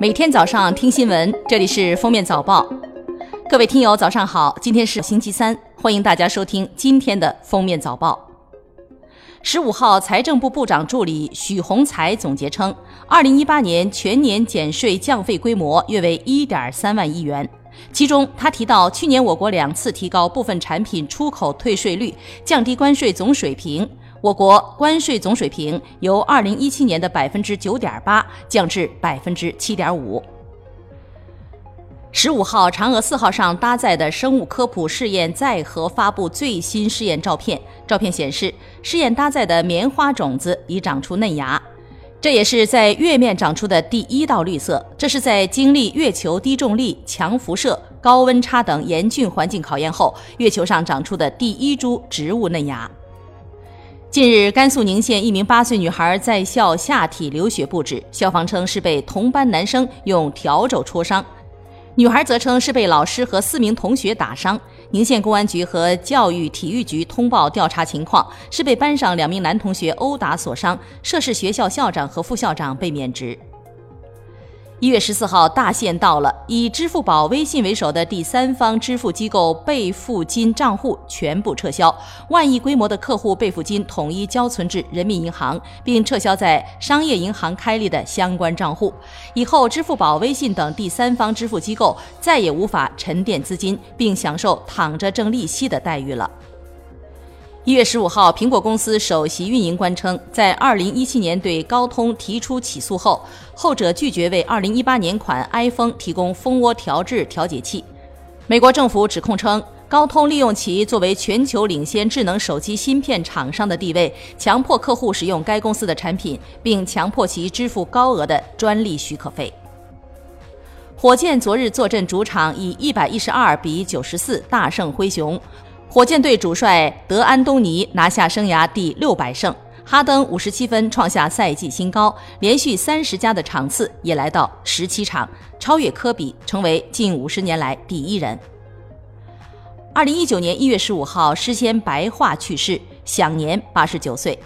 每天早上听新闻，这里是封面早报。各位听友，早上好！今天是星期三，欢迎大家收听今天的封面早报。十五号，财政部部长助理许宏才总结称，二零一八年全年减税降费规模约为一点三万亿元。其中，他提到，去年我国两次提高部分产品出口退税率，降低关税总水平。我国关税总水平由二零一七年的百分之九点八降至百分之七点五。十五号，嫦娥四号上搭载的生物科普试验载荷发布最新试验照片。照片显示，试验搭载的棉花种子已长出嫩芽，这也是在月面长出的第一道绿色。这是在经历月球低重力、强辐射、高温差等严峻环境考验后，月球上长出的第一株植物嫩芽。近日，甘肃宁县一名八岁女孩在校下体流血不止，校方称是被同班男生用笤帚戳伤，女孩则称是被老师和四名同学打伤。宁县公安局和教育体育局通报调查情况，是被班上两名男同学殴打所伤，涉事学校校长和副校长被免职。一月十四号，大限到了，以支付宝、微信为首的第三方支付机构备付金账户全部撤销，万亿规模的客户备付金统一交存至人民银行，并撤销在商业银行开立的相关账户。以后，支付宝、微信等第三方支付机构再也无法沉淀资金，并享受躺着挣利息的待遇了。一月十五号，苹果公司首席运营官称，在二零一七年对高通提出起诉后，后者拒绝为二零一八年款 iPhone 提供蜂窝调制调节器。美国政府指控称，高通利用其作为全球领先智能手机芯片厂商的地位，强迫客户使用该公司的产品，并强迫其支付高额的专利许可费。火箭昨日坐镇主场，以一百一十二比九十四大胜灰熊。火箭队主帅德安东尼拿下生涯第六百胜，哈登五十七分创下赛季新高，连续三十加的场次也来到十七场，超越科比，成为近五十年来第一人。二零一九年一月十五号，诗仙白桦去世，享年八十九岁。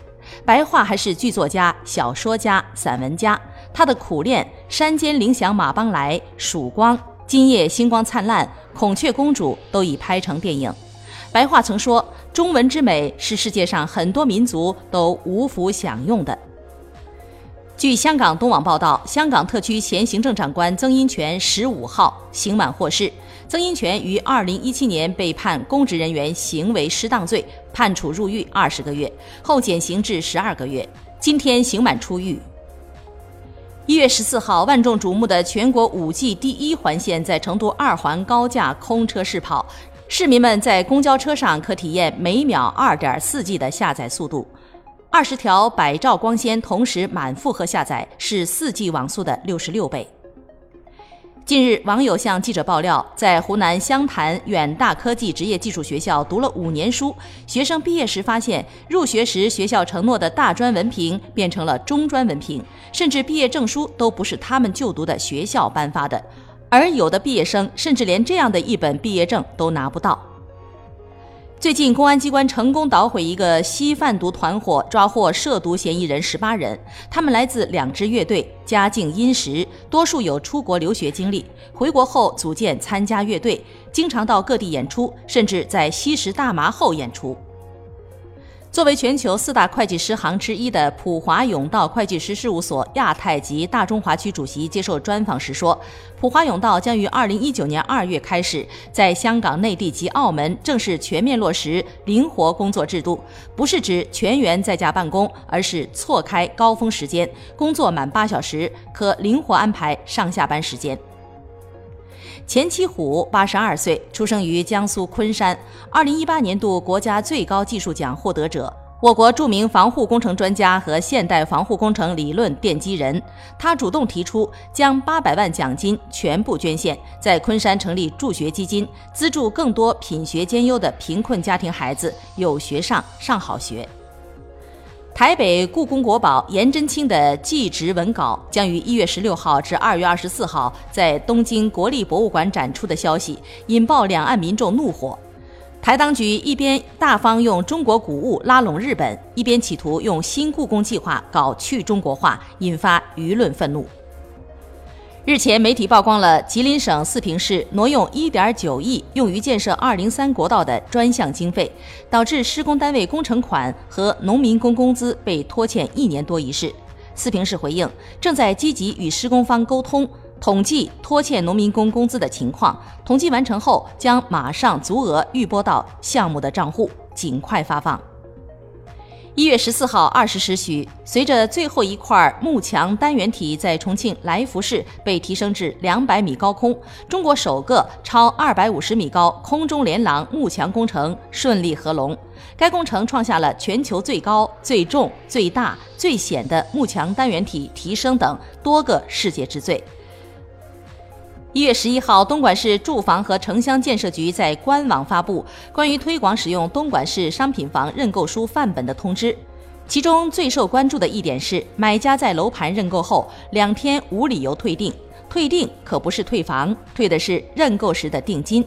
白桦还是剧作家、小说家、散文家，他的《苦练》《山间铃响马帮来》《曙光》《今夜星光灿烂》《孔雀公主》都已拍成电影。白话曾说：“中文之美是世界上很多民族都无福享用的。”据香港东网报道，香港特区前行政长官曾荫权十五号刑满获释。曾荫权于二零一七年被判公职人员行为失当罪，判处入狱二十个月，后减刑至十二个月。今天刑满出狱。一月十四号，万众瞩目的全国五 G 第一环线在成都二环高架空车试跑。市民们在公交车上可体验每秒二点四 G 的下载速度，二十条百兆光纤同时满负荷下载是四 G 网速的六十六倍。近日，网友向记者爆料，在湖南湘潭远大科技职业技术学校读了五年书，学生毕业时发现，入学时学校承诺的大专文凭变成了中专文凭，甚至毕业证书都不是他们就读的学校颁发的。而有的毕业生甚至连这样的一本毕业证都拿不到。最近，公安机关成功捣毁一个吸贩毒团伙，抓获涉毒嫌疑人十八人，他们来自两支乐队，家境殷实，多数有出国留学经历，回国后组建参加乐队，经常到各地演出，甚至在吸食大麻后演出。作为全球四大会计师行之一的普华永道会计师事务所亚太及大中华区主席接受专访时说，普华永道将于二零一九年二月开始在香港、内地及澳门正式全面落实灵活工作制度，不是指全员在家办公，而是错开高峰时间，工作满八小时可灵活安排上下班时间。钱七虎八十二岁，出生于江苏昆山，二零一八年度国家最高技术奖获得者，我国著名防护工程专家和现代防护工程理论奠基人。他主动提出将八百万奖金全部捐献，在昆山成立助学基金，资助更多品学兼优的贫困家庭孩子有学上，上好学。台北故宫国宝颜真卿的祭侄文稿将于一月十六号至二月二十四号在东京国立博物馆展出的消息，引爆两岸民众怒火。台当局一边大方用中国古物拉拢日本，一边企图用新故宫计划搞去中国化，引发舆论愤怒。日前，媒体曝光了吉林省四平市挪用1.9亿用于建设203国道的专项经费，导致施工单位工程款和农民工工资被拖欠一年多一事。四平市回应，正在积极与施工方沟通，统计拖欠农民工工资的情况。统计完成后，将马上足额预拨到项目的账户，尽快发放。一月十四号二十时许，随着最后一块幕墙单元体在重庆来福市被提升至两百米高空，中国首个超二百五十米高空中连廊幕墙工程顺利合龙。该工程创下了全球最高、最重、最大、最险的幕墙单元体提升等多个世界之最。一月十一号，东莞市住房和城乡建设局在官网发布关于推广使用东莞市商品房认购书范本的通知。其中最受关注的一点是，买家在楼盘认购后两天无理由退订，退订可不是退房，退的是认购时的定金。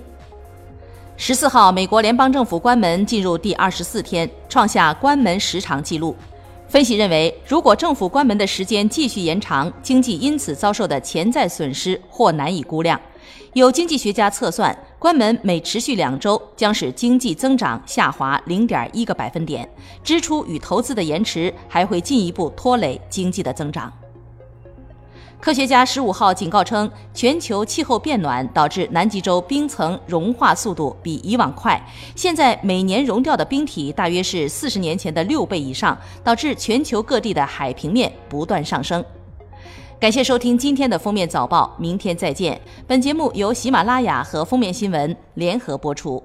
十四号，美国联邦政府关门进入第二十四天，创下关门时长纪录。分析认为，如果政府关门的时间继续延长，经济因此遭受的潜在损失或难以估量。有经济学家测算，关门每持续两周，将使经济增长下滑零点一个百分点，支出与投资的延迟还会进一步拖累经济的增长。科学家十五号警告称，全球气候变暖导致南极洲冰层融化速度比以往快，现在每年融掉的冰体大约是四十年前的六倍以上，导致全球各地的海平面不断上升。感谢收听今天的封面早报，明天再见。本节目由喜马拉雅和封面新闻联合播出。